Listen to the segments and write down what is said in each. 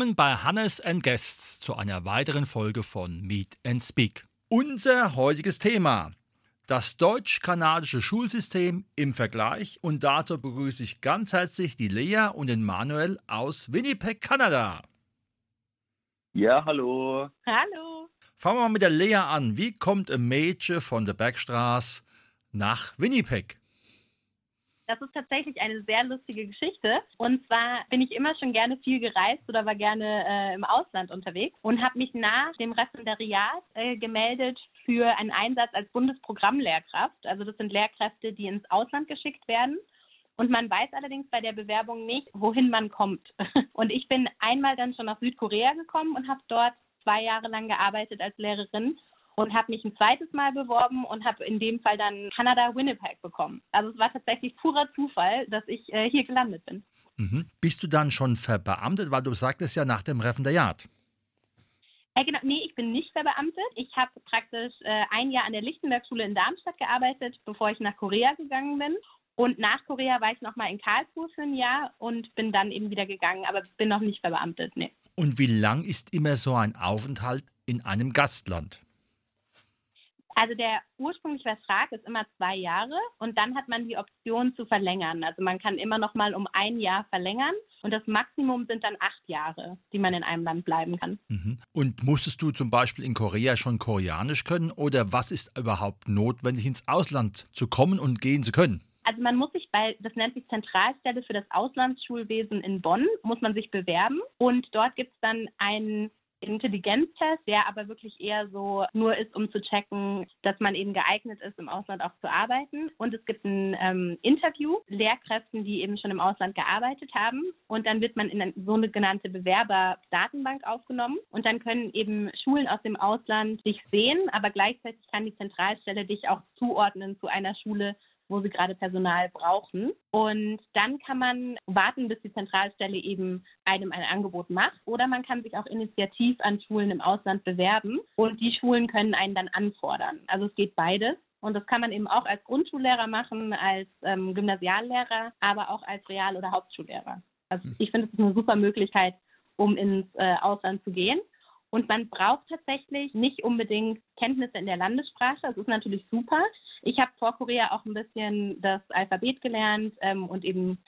Willkommen bei Hannes and Guests zu einer weiteren Folge von Meet and Speak. Unser heutiges Thema: das deutsch-kanadische Schulsystem im Vergleich und dazu begrüße ich ganz herzlich die Lea und den Manuel aus Winnipeg, Kanada. Ja, hallo. Hallo. Fangen wir mal mit der Lea an. Wie kommt ein Mädchen von der Bergstraße nach Winnipeg? Das ist tatsächlich eine sehr lustige Geschichte. Und zwar bin ich immer schon gerne viel gereist oder war gerne äh, im Ausland unterwegs und habe mich nach dem Referendariat äh, gemeldet für einen Einsatz als Bundesprogrammlehrkraft. Also das sind Lehrkräfte, die ins Ausland geschickt werden. Und man weiß allerdings bei der Bewerbung nicht, wohin man kommt. Und ich bin einmal dann schon nach Südkorea gekommen und habe dort zwei Jahre lang gearbeitet als Lehrerin und habe mich ein zweites Mal beworben und habe in dem Fall dann Kanada Winnipeg bekommen. Also es war tatsächlich purer Zufall, dass ich äh, hier gelandet bin. Mhm. Bist du dann schon verbeamtet, weil du sagtest ja nach dem Referendariat? Äh, genau, nee, ich bin nicht verbeamtet. Ich habe praktisch äh, ein Jahr an der Lichtenberg-Schule in Darmstadt gearbeitet, bevor ich nach Korea gegangen bin. Und nach Korea war ich nochmal in Karlsruhe für ein Jahr und bin dann eben wieder gegangen, aber bin noch nicht verbeamtet, nee. Und wie lang ist immer so ein Aufenthalt in einem Gastland? Also der ursprüngliche Vertrag ist immer zwei Jahre und dann hat man die Option zu verlängern. Also man kann immer noch mal um ein Jahr verlängern und das Maximum sind dann acht Jahre, die man in einem Land bleiben kann. Mhm. Und musstest du zum Beispiel in Korea schon Koreanisch können oder was ist überhaupt notwendig, ins Ausland zu kommen und gehen zu können? Also man muss sich bei, das nennt sich Zentralstelle für das Auslandsschulwesen in Bonn, muss man sich bewerben und dort gibt es dann einen Intelligenztest, der aber wirklich eher so nur ist, um zu checken, dass man eben geeignet ist, im Ausland auch zu arbeiten. Und es gibt ein ähm, Interview, Lehrkräften, die eben schon im Ausland gearbeitet haben. Und dann wird man in eine sogenannte Bewerberdatenbank aufgenommen. Und dann können eben Schulen aus dem Ausland dich sehen, aber gleichzeitig kann die Zentralstelle dich auch zuordnen zu einer Schule, wo sie gerade Personal brauchen. Und dann kann man warten, bis die Zentralstelle eben einem ein Angebot macht. Oder man kann sich auch initiativ an Schulen im Ausland bewerben und die Schulen können einen dann anfordern. Also es geht beides. Und das kann man eben auch als Grundschullehrer machen, als ähm, Gymnasiallehrer, aber auch als Real- oder Hauptschullehrer. Also hm. ich finde, es ist eine super Möglichkeit, um ins äh, Ausland zu gehen. Und man braucht tatsächlich nicht unbedingt Kenntnisse in der Landessprache. Das ist natürlich super. Ich habe vor Korea auch ein bisschen das Alphabet gelernt ähm, und eben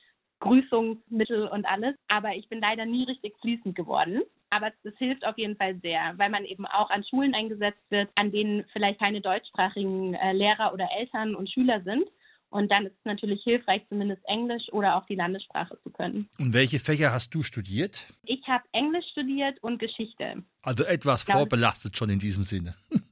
Grüßungsmittel und alles. Aber ich bin leider nie richtig fließend geworden. Aber das hilft auf jeden Fall sehr, weil man eben auch an Schulen eingesetzt wird, an denen vielleicht keine deutschsprachigen äh, Lehrer oder Eltern und Schüler sind. Und dann ist es natürlich hilfreich, zumindest Englisch oder auch die Landessprache zu können. Und welche Fächer hast du studiert? Ich habe Englisch studiert und Geschichte. Also etwas vorbelastet schon in diesem Sinne.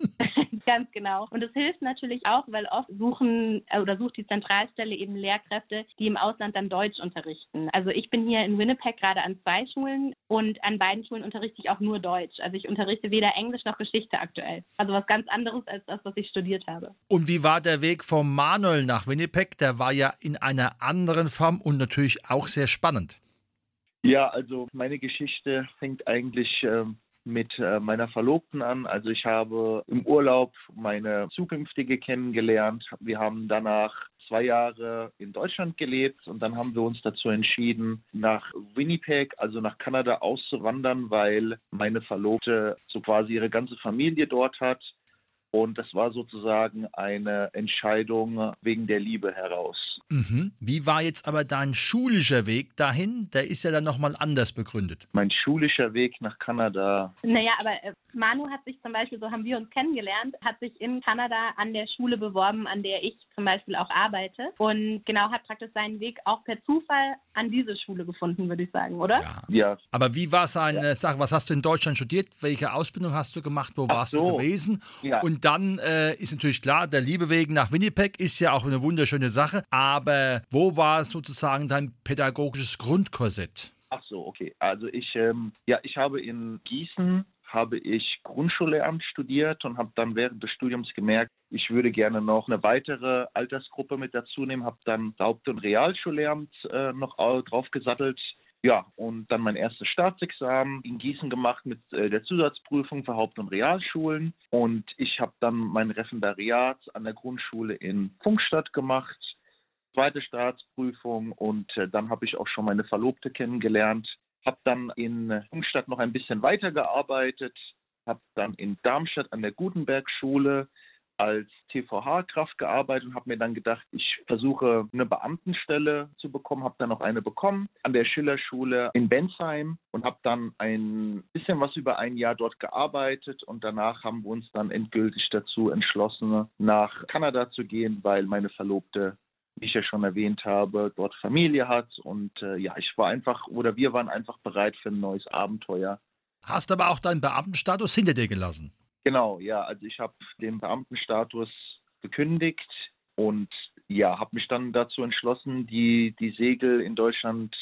Ganz genau. Und es hilft natürlich auch, weil oft suchen äh, oder sucht die Zentralstelle eben Lehrkräfte, die im Ausland dann Deutsch unterrichten. Also ich bin hier in Winnipeg gerade an zwei Schulen und an beiden Schulen unterrichte ich auch nur Deutsch. Also ich unterrichte weder Englisch noch Geschichte aktuell. Also was ganz anderes als das, was ich studiert habe. Und wie war der Weg vom Manuel nach Winnipeg? Der war ja in einer anderen Form und natürlich auch sehr spannend. Ja, also meine Geschichte fängt eigentlich ähm, mit äh, meiner Verlobten an. Also ich habe im Urlaub meine zukünftige kennengelernt. Wir haben danach zwei Jahre in Deutschland gelebt und dann haben wir uns dazu entschieden, nach Winnipeg, also nach Kanada auszuwandern, weil meine Verlobte so quasi ihre ganze Familie dort hat. Und das war sozusagen eine Entscheidung wegen der Liebe heraus. Mhm. Wie war jetzt aber dein schulischer Weg dahin? Der ist ja dann nochmal anders begründet. Mein schulischer Weg nach Kanada. Naja, aber äh, Manu hat sich zum Beispiel, so haben wir uns kennengelernt, hat sich in Kanada an der Schule beworben, an der ich zum Beispiel auch arbeite. Und genau hat praktisch seinen Weg auch per Zufall an diese Schule gefunden, würde ich sagen, oder? Ja. ja. Aber wie war seine ja. Sache? Was hast du in Deutschland studiert? Welche Ausbildung hast du gemacht? Wo Ach warst so. du gewesen? Ja. Und dann äh, ist natürlich klar, der Liebe wegen nach Winnipeg ist ja auch eine wunderschöne Sache. Aber aber wo war sozusagen dein pädagogisches Grundkorsett? Ach so, okay. Also ich, ähm, ja, ich habe in Gießen habe ich Grundschullehramt studiert und habe dann während des Studiums gemerkt, ich würde gerne noch eine weitere Altersgruppe mit dazu nehmen, habe dann Haupt- und Realschullehramt äh, noch draufgesattelt. Ja, und dann mein erstes Staatsexamen in Gießen gemacht mit äh, der Zusatzprüfung für Haupt- und Realschulen. Und ich habe dann mein Referendariat an der Grundschule in Funkstadt gemacht zweite Staatsprüfung und äh, dann habe ich auch schon meine Verlobte kennengelernt. Habe dann in Ingstadt noch ein bisschen weitergearbeitet, habe dann in Darmstadt an der Gutenberg-Schule als TVH-Kraft gearbeitet und habe mir dann gedacht, ich versuche eine Beamtenstelle zu bekommen, habe dann noch eine bekommen an der Schillerschule in Bensheim und habe dann ein bisschen was über ein Jahr dort gearbeitet und danach haben wir uns dann endgültig dazu entschlossen, nach Kanada zu gehen, weil meine Verlobte wie ich ja schon erwähnt habe, dort Familie hat. Und äh, ja, ich war einfach oder wir waren einfach bereit für ein neues Abenteuer. Hast aber auch deinen Beamtenstatus hinter dir gelassen. Genau, ja. Also ich habe den Beamtenstatus gekündigt und ja, habe mich dann dazu entschlossen, die, die Segel in Deutschland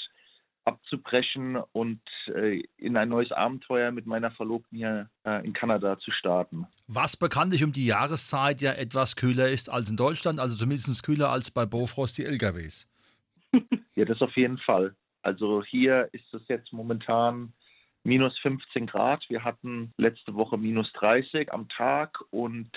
abzubrechen und äh, in ein neues Abenteuer mit meiner Verlobten hier äh, in Kanada zu starten. Was bekanntlich um die Jahreszeit ja etwas kühler ist als in Deutschland, also zumindest kühler als bei Bofrost die LKWs. ja, das auf jeden Fall. Also hier ist es jetzt momentan minus 15 Grad. Wir hatten letzte Woche minus 30 am Tag und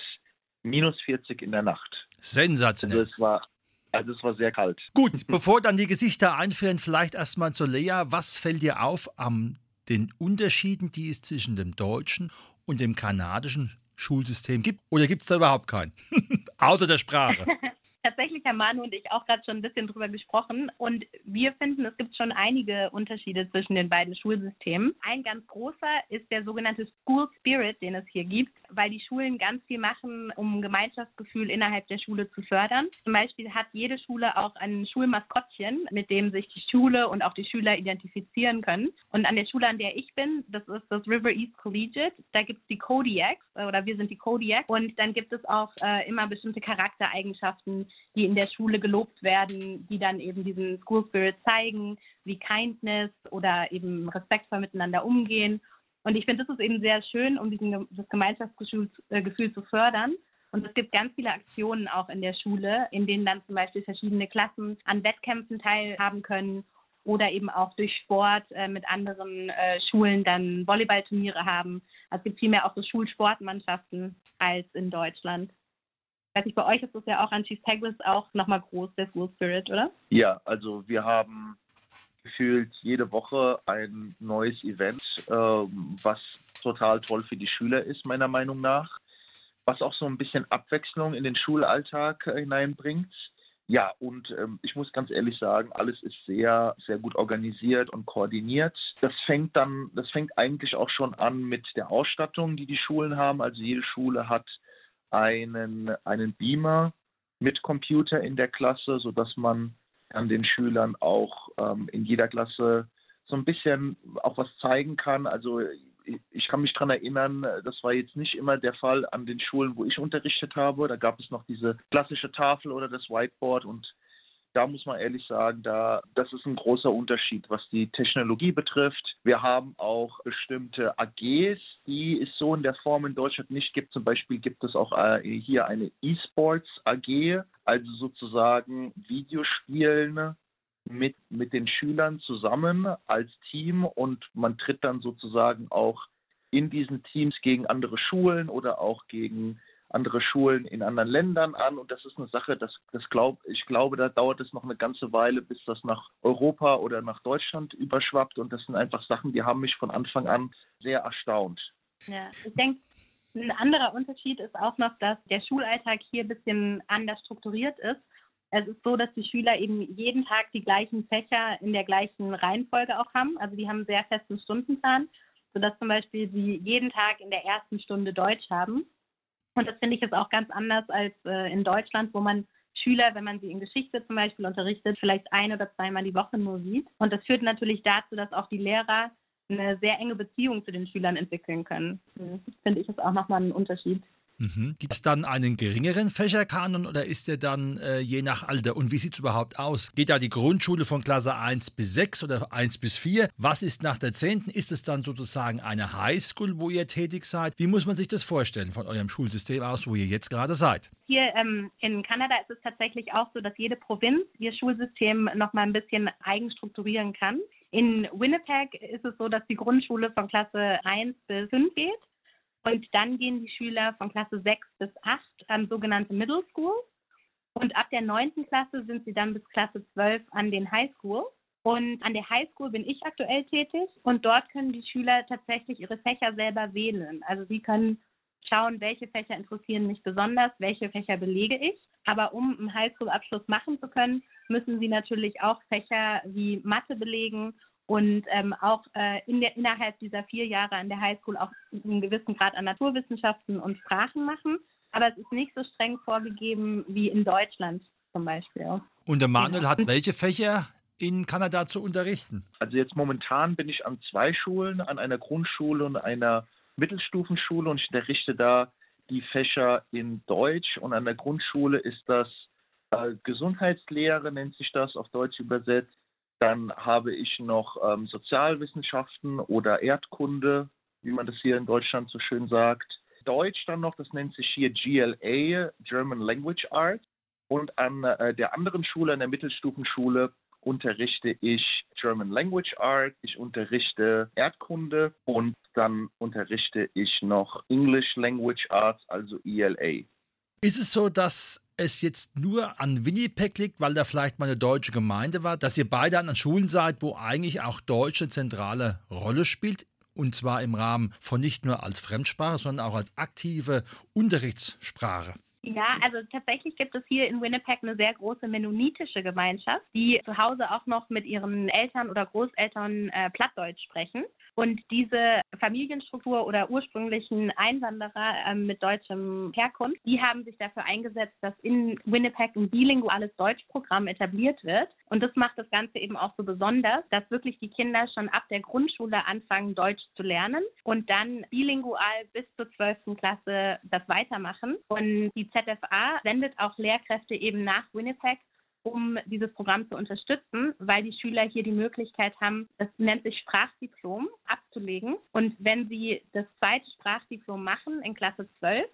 minus 40 in der Nacht. Sensationell. Also es war also es war sehr kalt. Gut, bevor dann die Gesichter einfrieren, vielleicht erstmal zu Lea. Was fällt dir auf an den Unterschieden, die es zwischen dem deutschen und dem kanadischen Schulsystem gibt? Oder gibt es da überhaupt keinen? Außer der Sprache. Tatsächlich haben Manu und ich auch gerade schon ein bisschen drüber gesprochen und wir finden, es gibt schon einige Unterschiede zwischen den beiden Schulsystemen. Ein ganz großer ist der sogenannte School Spirit, den es hier gibt, weil die Schulen ganz viel machen, um Gemeinschaftsgefühl innerhalb der Schule zu fördern. Zum Beispiel hat jede Schule auch ein Schulmaskottchen, mit dem sich die Schule und auch die Schüler identifizieren können. Und an der Schule, an der ich bin, das ist das River East Collegiate, da gibt es die Kodiaks oder wir sind die Kodiaks und dann gibt es auch äh, immer bestimmte Charaktereigenschaften, die in der Schule gelobt werden, die dann eben diesen School Spirit zeigen, wie Kindness oder eben respektvoll miteinander umgehen. Und ich finde, das ist eben sehr schön, um diesen, das Gemeinschaftsgefühl äh, zu fördern. Und es gibt ganz viele Aktionen auch in der Schule, in denen dann zum Beispiel verschiedene Klassen an Wettkämpfen teilhaben können oder eben auch durch Sport äh, mit anderen äh, Schulen dann Volleyballturniere haben. Also es gibt vielmehr auch so Schulsportmannschaften als in Deutschland weiß ich, bei euch ist das ja auch an Chief Pegulas auch nochmal groß, der School Spirit, oder? Ja, also wir haben gefühlt jede Woche ein neues Event, ähm, was total toll für die Schüler ist, meiner Meinung nach. Was auch so ein bisschen Abwechslung in den Schulalltag äh, hineinbringt. Ja, und ähm, ich muss ganz ehrlich sagen, alles ist sehr, sehr gut organisiert und koordiniert. Das fängt dann, das fängt eigentlich auch schon an mit der Ausstattung, die die Schulen haben. Also jede Schule hat einen, einen Beamer mit Computer in der Klasse, sodass man an den Schülern auch ähm, in jeder Klasse so ein bisschen auch was zeigen kann. Also ich, kann mich daran erinnern, das war jetzt nicht immer der Fall an den Schulen, wo ich unterrichtet habe. Da gab es noch diese klassische Tafel oder das Whiteboard und da muss man ehrlich sagen, da, das ist ein großer Unterschied, was die Technologie betrifft. Wir haben auch bestimmte AGs, die es so in der Form in Deutschland nicht gibt. Zum Beispiel gibt es auch äh, hier eine E-Sports AG, also sozusagen Videospielen mit, mit den Schülern zusammen als Team und man tritt dann sozusagen auch in diesen Teams gegen andere Schulen oder auch gegen andere Schulen in anderen Ländern an. Und das ist eine Sache, das, das glaub, ich glaube, da dauert es noch eine ganze Weile, bis das nach Europa oder nach Deutschland überschwappt. Und das sind einfach Sachen, die haben mich von Anfang an sehr erstaunt. Ja, ich denke, ein anderer Unterschied ist auch noch, dass der Schulalltag hier ein bisschen anders strukturiert ist. Es ist so, dass die Schüler eben jeden Tag die gleichen Fächer in der gleichen Reihenfolge auch haben. Also die haben einen sehr festen Stundenplan, sodass zum Beispiel sie jeden Tag in der ersten Stunde Deutsch haben. Und das finde ich jetzt auch ganz anders als äh, in Deutschland, wo man Schüler, wenn man sie in Geschichte zum Beispiel unterrichtet, vielleicht ein oder zweimal die Woche nur sieht. Und das führt natürlich dazu, dass auch die Lehrer eine sehr enge Beziehung zu den Schülern entwickeln können. Das finde ich ist auch nochmal ein Unterschied. Mhm. Gibt es dann einen geringeren Fächerkanon oder ist der dann äh, je nach Alter? Und wie sieht es überhaupt aus? Geht da die Grundschule von Klasse 1 bis 6 oder 1 bis 4? Was ist nach der 10.? Ist es dann sozusagen eine Highschool, wo ihr tätig seid? Wie muss man sich das vorstellen von eurem Schulsystem aus, wo ihr jetzt gerade seid? Hier ähm, in Kanada ist es tatsächlich auch so, dass jede Provinz ihr Schulsystem noch mal ein bisschen eigen strukturieren kann. In Winnipeg ist es so, dass die Grundschule von Klasse 1 bis 5 geht. Und dann gehen die Schüler von Klasse 6 bis 8 an sogenannte Middle School. Und ab der 9. Klasse sind sie dann bis Klasse 12 an den High School. Und an der High School bin ich aktuell tätig und dort können die Schüler tatsächlich ihre Fächer selber wählen. Also sie können schauen, welche Fächer interessieren mich besonders, welche Fächer belege ich. Aber um einen Highschool-Abschluss machen zu können, müssen sie natürlich auch Fächer wie Mathe belegen und ähm, auch äh, in der, innerhalb dieser vier Jahre an der Highschool auch einen gewissen Grad an Naturwissenschaften und Sprachen machen. Aber es ist nicht so streng vorgegeben wie in Deutschland zum Beispiel. Und der Manuel hat welche Fächer in Kanada zu unterrichten? Also jetzt momentan bin ich an zwei Schulen, an einer Grundschule und einer Mittelstufenschule und ich unterrichte da die Fächer in Deutsch und an der Grundschule ist das äh, Gesundheitslehre, nennt sich das auf Deutsch übersetzt. Dann habe ich noch ähm, Sozialwissenschaften oder Erdkunde, wie man das hier in Deutschland so schön sagt. Deutsch dann noch, das nennt sich hier GLA, German Language Arts. Und an äh, der anderen Schule, an der Mittelstufenschule, unterrichte ich German Language Art, ich unterrichte Erdkunde und dann unterrichte ich noch English Language Arts, also ELA. Ist es so, dass es jetzt nur an Winnipeg liegt, weil da vielleicht mal eine deutsche Gemeinde war, dass ihr beide an Schulen seid, wo eigentlich auch Deutsch eine zentrale Rolle spielt? Und zwar im Rahmen von nicht nur als Fremdsprache, sondern auch als aktive Unterrichtssprache. Ja, also tatsächlich gibt es hier in Winnipeg eine sehr große mennonitische Gemeinschaft, die zu Hause auch noch mit ihren Eltern oder Großeltern äh, Plattdeutsch sprechen. Und diese Familienstruktur oder ursprünglichen Einwanderer äh, mit deutschem Herkunft, die haben sich dafür eingesetzt, dass in Winnipeg ein bilinguales Deutschprogramm etabliert wird. Und das macht das Ganze eben auch so besonders, dass wirklich die Kinder schon ab der Grundschule anfangen, Deutsch zu lernen und dann bilingual bis zur 12. Klasse das weitermachen. Und die ZFA sendet auch Lehrkräfte eben nach Winnipeg, um dieses Programm zu unterstützen, weil die Schüler hier die Möglichkeit haben, das nennt sich Sprachdiplom, abzulegen. Und wenn sie das zweite Sprachdiplom machen in Klasse 12,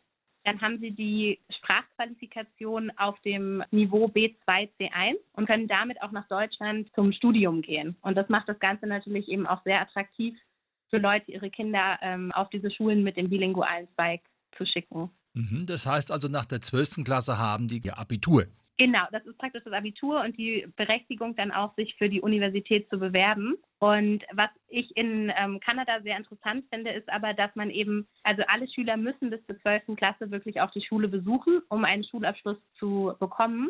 dann haben sie die Sprachqualifikation auf dem Niveau B2, C1 und können damit auch nach Deutschland zum Studium gehen. Und das macht das Ganze natürlich eben auch sehr attraktiv für Leute, ihre Kinder ähm, auf diese Schulen mit dem bilingualen Zweig zu schicken. Mhm, das heißt also, nach der 12. Klasse haben die ihr Abitur. Genau, das ist praktisch das Abitur und die Berechtigung dann auch, sich für die Universität zu bewerben. Und was ich in ähm, Kanada sehr interessant finde, ist aber, dass man eben, also alle Schüler müssen bis zur 12. Klasse wirklich auch die Schule besuchen, um einen Schulabschluss zu bekommen.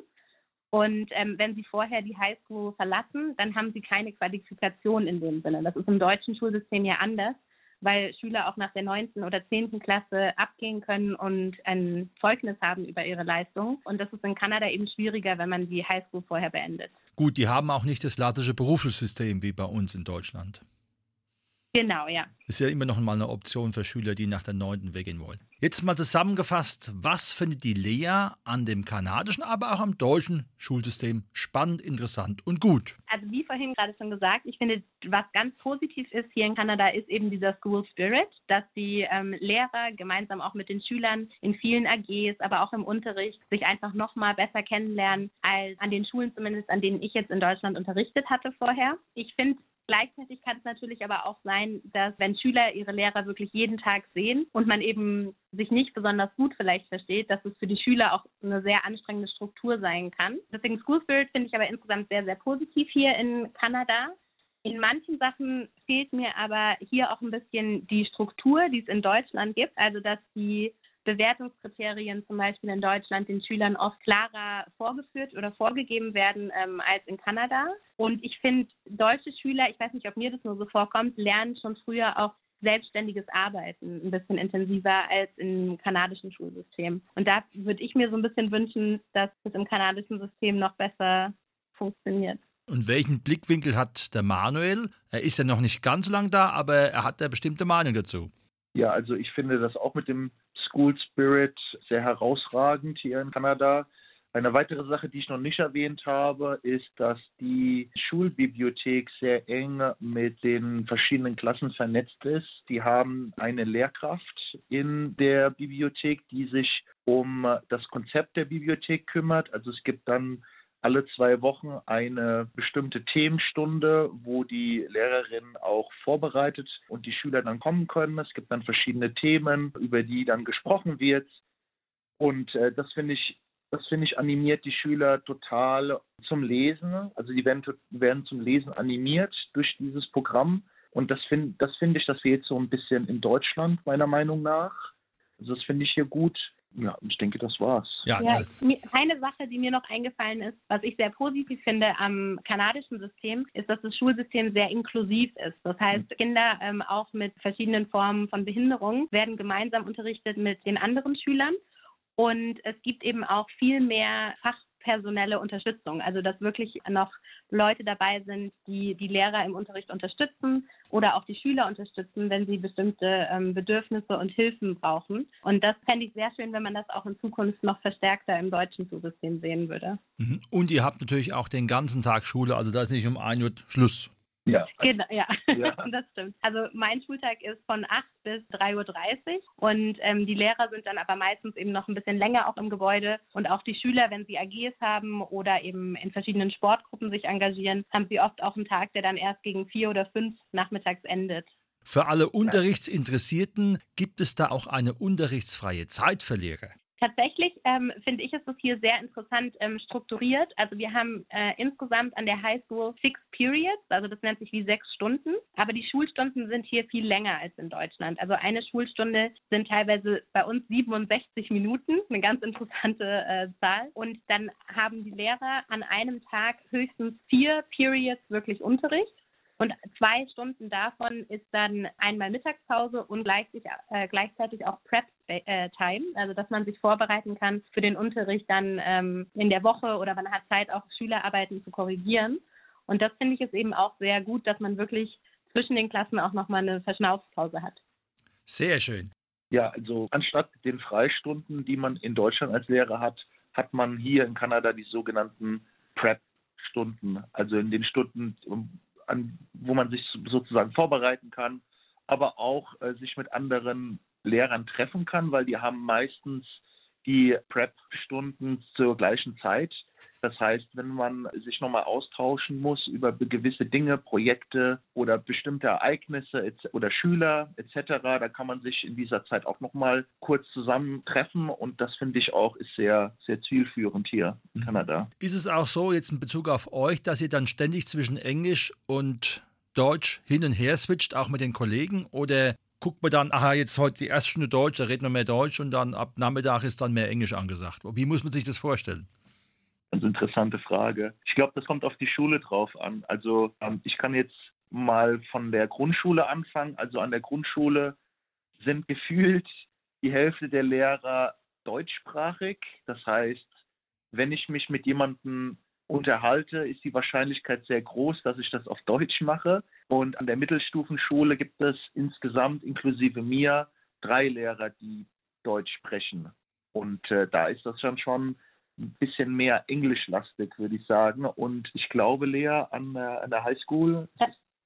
Und ähm, wenn sie vorher die Highschool verlassen, dann haben sie keine Qualifikation in dem Sinne. Das ist im deutschen Schulsystem ja anders weil Schüler auch nach der 9. oder 10. Klasse abgehen können und ein Zeugnis haben über ihre Leistung. Und das ist in Kanada eben schwieriger, wenn man die Highschool vorher beendet. Gut, die haben auch nicht das klassische Berufssystem wie bei uns in Deutschland. Genau, ja. Ist ja immer noch mal eine Option für Schüler, die nach der 9. weggehen wollen. Jetzt mal zusammengefasst, was findet die Lea an dem kanadischen, aber auch am deutschen Schulsystem spannend, interessant und gut? Also wie vorhin gerade schon gesagt, ich finde, was ganz positiv ist hier in Kanada, ist eben dieser School Spirit, dass die ähm, Lehrer gemeinsam auch mit den Schülern in vielen AGs, aber auch im Unterricht sich einfach noch mal besser kennenlernen als an den Schulen zumindest, an denen ich jetzt in Deutschland unterrichtet hatte vorher. Ich finde Gleichzeitig kann es natürlich aber auch sein, dass wenn Schüler ihre Lehrer wirklich jeden Tag sehen und man eben sich nicht besonders gut vielleicht versteht, dass es für die Schüler auch eine sehr anstrengende Struktur sein kann. Deswegen School Spirit finde ich aber insgesamt sehr, sehr positiv hier in Kanada. In manchen Sachen fehlt mir aber hier auch ein bisschen die Struktur, die es in Deutschland gibt. Also dass die Bewertungskriterien zum Beispiel in Deutschland den Schülern oft klarer vorgeführt oder vorgegeben werden ähm, als in Kanada. Und ich finde, deutsche Schüler, ich weiß nicht, ob mir das nur so vorkommt, lernen schon früher auch selbstständiges Arbeiten ein bisschen intensiver als im kanadischen Schulsystem. Und da würde ich mir so ein bisschen wünschen, dass es im kanadischen System noch besser funktioniert. Und welchen Blickwinkel hat der Manuel? Er ist ja noch nicht ganz so lang da, aber er hat eine bestimmte Meinung dazu. Ja, also ich finde das auch mit dem School Spirit sehr herausragend hier in Kanada. Eine weitere Sache, die ich noch nicht erwähnt habe, ist, dass die Schulbibliothek sehr eng mit den verschiedenen Klassen vernetzt ist. Die haben eine Lehrkraft in der Bibliothek, die sich um das Konzept der Bibliothek kümmert. Also es gibt dann alle zwei Wochen eine bestimmte Themenstunde, wo die Lehrerin auch vorbereitet und die Schüler dann kommen können. Es gibt dann verschiedene Themen, über die dann gesprochen wird. Und äh, das finde ich, das finde ich animiert die Schüler total zum Lesen. Also die werden, werden zum Lesen animiert durch dieses Programm. Und das finde das finde ich, das fehlt so ein bisschen in Deutschland, meiner Meinung nach. Also das finde ich hier gut. Ja, ich denke, das war's. Ja, ja, eine Sache, die mir noch eingefallen ist, was ich sehr positiv finde am kanadischen System, ist, dass das Schulsystem sehr inklusiv ist. Das heißt, mhm. Kinder ähm, auch mit verschiedenen Formen von Behinderung werden gemeinsam unterrichtet mit den anderen Schülern. Und es gibt eben auch viel mehr Fach personelle Unterstützung. Also dass wirklich noch Leute dabei sind, die die Lehrer im Unterricht unterstützen oder auch die Schüler unterstützen, wenn sie bestimmte ähm, Bedürfnisse und Hilfen brauchen. Und das fände ich sehr schön, wenn man das auch in Zukunft noch verstärkter im deutschen Schulsystem sehen würde. Mhm. Und ihr habt natürlich auch den ganzen Tag Schule, also da ist nicht um 1 Uhr Schluss. Ja. Genau, ja. ja. das stimmt. Also mein Schultag ist von 8 bis 3.30 Uhr und ähm, die Lehrer sind dann aber meistens eben noch ein bisschen länger auch im Gebäude und auch die Schüler, wenn sie AGs haben oder eben in verschiedenen Sportgruppen sich engagieren, haben sie oft auch einen Tag, der dann erst gegen vier oder fünf nachmittags endet. Für alle Unterrichtsinteressierten gibt es da auch eine unterrichtsfreie Zeit für Lehrer. Tatsächlich ähm, finde ich, ist es hier sehr interessant ähm, strukturiert. Also wir haben äh, insgesamt an der High School six Periods, also das nennt sich wie sechs Stunden. Aber die Schulstunden sind hier viel länger als in Deutschland. Also eine Schulstunde sind teilweise bei uns 67 Minuten, eine ganz interessante äh, Zahl. Und dann haben die Lehrer an einem Tag höchstens vier Periods wirklich Unterricht. Und zwei Stunden davon ist dann einmal Mittagspause und gleichzeitig, äh, gleichzeitig auch Prep-Time, äh, also dass man sich vorbereiten kann für den Unterricht dann ähm, in der Woche oder man hat Zeit, auch Schülerarbeiten zu korrigieren. Und das finde ich ist eben auch sehr gut, dass man wirklich zwischen den Klassen auch nochmal eine Verschnaufspause hat. Sehr schön. Ja, also anstatt den Freistunden, die man in Deutschland als Lehrer hat, hat man hier in Kanada die sogenannten Prep-Stunden. Also in den Stunden, an, wo man sich sozusagen vorbereiten kann, aber auch äh, sich mit anderen Lehrern treffen kann, weil die haben meistens die Prep-Stunden zur gleichen Zeit. Das heißt, wenn man sich nochmal austauschen muss über gewisse Dinge, Projekte oder bestimmte Ereignisse oder Schüler etc., da kann man sich in dieser Zeit auch nochmal kurz zusammentreffen und das finde ich auch ist sehr, sehr zielführend hier in mhm. Kanada. Ist es auch so, jetzt in Bezug auf euch, dass ihr dann ständig zwischen Englisch und Deutsch hin und her switcht, auch mit den Kollegen? Oder guckt man dann, aha, jetzt heute die erste Stunde Deutsch, da reden wir mehr Deutsch und dann ab Nachmittag ist dann mehr Englisch angesagt? Wie muss man sich das vorstellen? Ganz interessante Frage. Ich glaube, das kommt auf die Schule drauf an. Also ähm, ich kann jetzt mal von der Grundschule anfangen. Also an der Grundschule sind gefühlt die Hälfte der Lehrer deutschsprachig. Das heißt, wenn ich mich mit jemandem unterhalte, ist die Wahrscheinlichkeit sehr groß, dass ich das auf Deutsch mache. Und an der Mittelstufenschule gibt es insgesamt inklusive mir drei Lehrer, die Deutsch sprechen. Und äh, da ist das dann schon ein bisschen mehr englischlastig, würde ich sagen. Und ich glaube, Lea, an, äh, an der Highschool.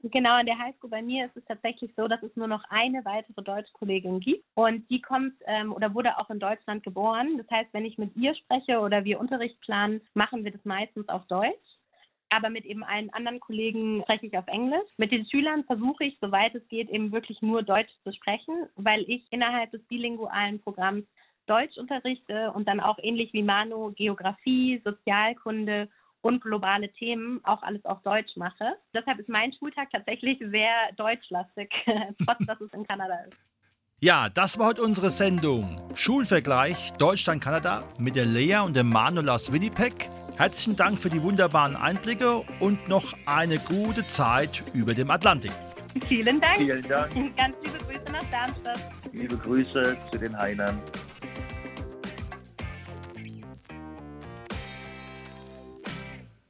Genau, an der Highschool bei mir ist es tatsächlich so, dass es nur noch eine weitere Deutschkollegin gibt und die kommt ähm, oder wurde auch in Deutschland geboren. Das heißt, wenn ich mit ihr spreche oder wir Unterricht planen, machen wir das meistens auf Deutsch. Aber mit eben allen anderen Kollegen spreche ich auf Englisch. Mit den Schülern versuche ich, soweit es geht, eben wirklich nur Deutsch zu sprechen, weil ich innerhalb des bilingualen Programms Deutsch unterrichte und dann auch ähnlich wie Manu Geografie, Sozialkunde und globale Themen auch alles auf Deutsch mache. Deshalb ist mein Schultag tatsächlich sehr deutschlastig, trotz dass es in Kanada ist. Ja, das war heute unsere Sendung Schulvergleich Deutschland-Kanada mit der Lea und dem Manuel aus Winnipeg. Herzlichen Dank für die wunderbaren Einblicke und noch eine gute Zeit über dem Atlantik. Vielen Dank. Vielen Dank. Ganz liebe Grüße nach Darmstadt. Liebe Grüße zu den Heinern.